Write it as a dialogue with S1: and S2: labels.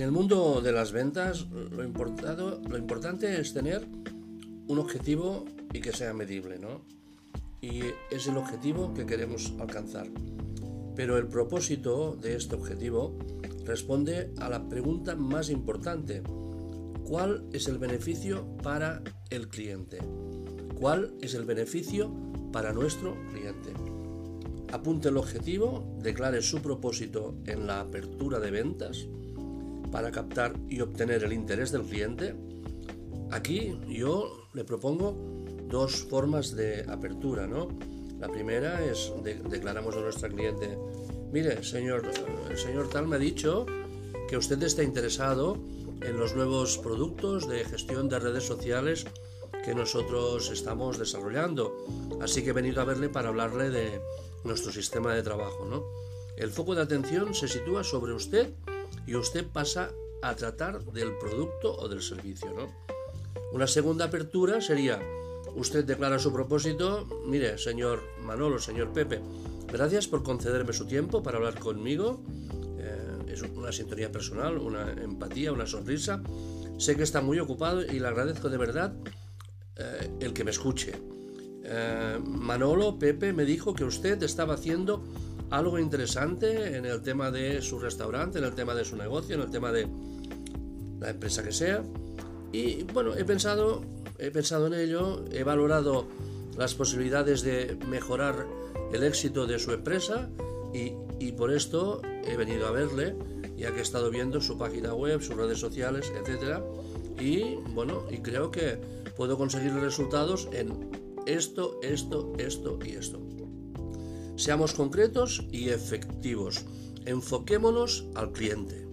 S1: el mundo de las ventas lo, importado, lo importante es tener un objetivo y que sea medible, ¿no? Y es el objetivo que queremos alcanzar. Pero el propósito de este objetivo responde a la pregunta más importante. ¿Cuál es el beneficio para el cliente? ¿Cuál es el beneficio para nuestro cliente? Apunte el objetivo, declare su propósito en la apertura de ventas para captar y obtener el interés del cliente. Aquí yo le propongo dos formas de apertura, ¿no? La primera es declaramos a nuestra cliente, mire, señor, el señor tal me ha dicho que usted está interesado en los nuevos productos de gestión de redes sociales que nosotros estamos desarrollando. Así que he venido a verle para hablarle de nuestro sistema de trabajo. ¿no? El foco de atención se sitúa sobre usted y usted pasa a tratar del producto o del servicio. ¿no? Una segunda apertura sería, usted declara su propósito, mire, señor Manolo, señor Pepe, gracias por concederme su tiempo para hablar conmigo. Eh, es una sintonía personal, una empatía, una sonrisa. Sé que está muy ocupado y le agradezco de verdad eh, el que me escuche. Eh, Manolo, Pepe, me dijo que usted estaba haciendo algo interesante en el tema de su restaurante, en el tema de su negocio, en el tema de la empresa que sea. Y bueno, he pensado, he pensado en ello, he valorado las posibilidades de mejorar el éxito de su empresa y, y por esto he venido a verle, ya que he estado viendo su página web, sus redes sociales, etc. Y bueno, y creo que puedo conseguir resultados en esto, esto, esto y esto. Seamos concretos y efectivos. Enfoquémonos al cliente.